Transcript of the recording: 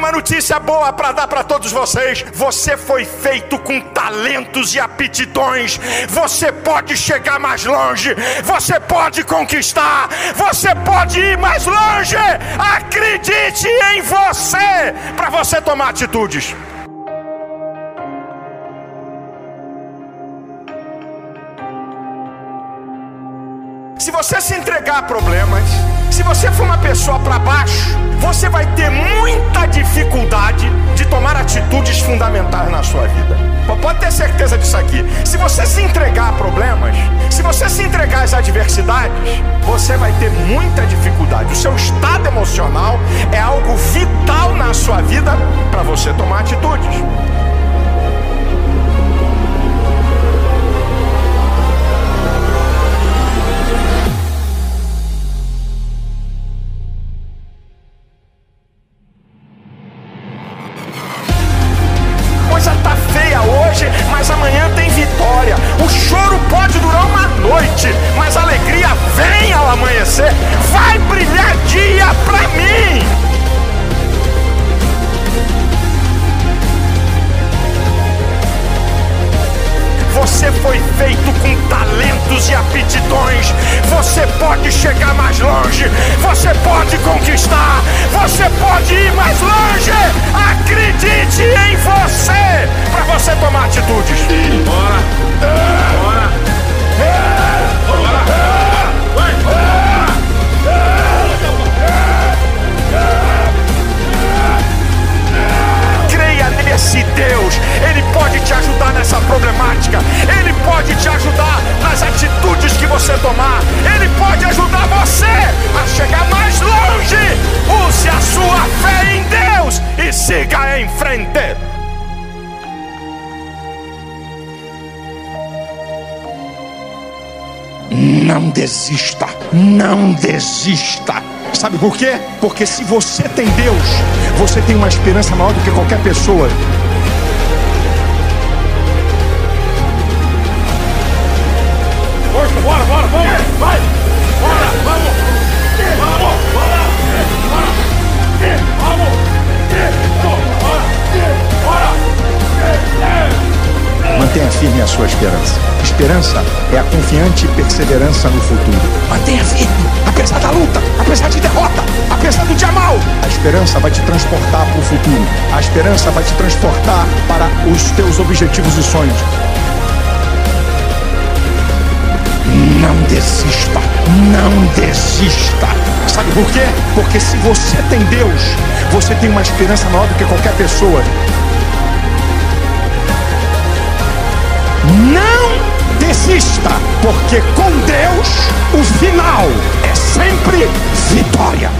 Uma notícia boa para dar para todos vocês. Você foi feito com talentos e aptidões. Você pode chegar mais longe. Você pode conquistar. Você pode ir mais longe. Acredite em você para você tomar atitudes. Se você se entregar a problemas, se você for uma pessoa para baixo, você vai ter muita dificuldade de tomar atitudes fundamentais na sua vida. Pode ter certeza disso aqui. Se você se entregar a problemas, se você se entregar às adversidades, você vai ter muita dificuldade. O seu estado emocional é algo vital na sua vida para você tomar atitudes. Feito com talentos e aptidões. Você pode chegar mais longe. Você pode conquistar. Você pode ir mais longe. Acredite em você para você tomar atitudes. Bora! Bora! Você tomar. Ele pode ajudar você a chegar mais longe. Use a sua fé em Deus e siga em frente. Não desista, não desista. Sabe por quê? Porque se você tem Deus, você tem uma esperança maior do que qualquer pessoa. Bora, bora, vamos! Vai! Bora, vamos! Vamos! Bora! Bora! Vamos! Bora! Bora! Mantenha firme a sua esperança. Esperança é a confiante perseverança no futuro. Mantenha firme, apesar da luta, apesar de derrota, apesar do dia mal. A esperança vai te transportar para o futuro. A esperança vai te transportar para os teus objetivos e sonhos. Desista, não desista. Sabe por quê? Porque se você tem Deus, você tem uma esperança maior do que qualquer pessoa. Não desista, porque com Deus o final é sempre vitória.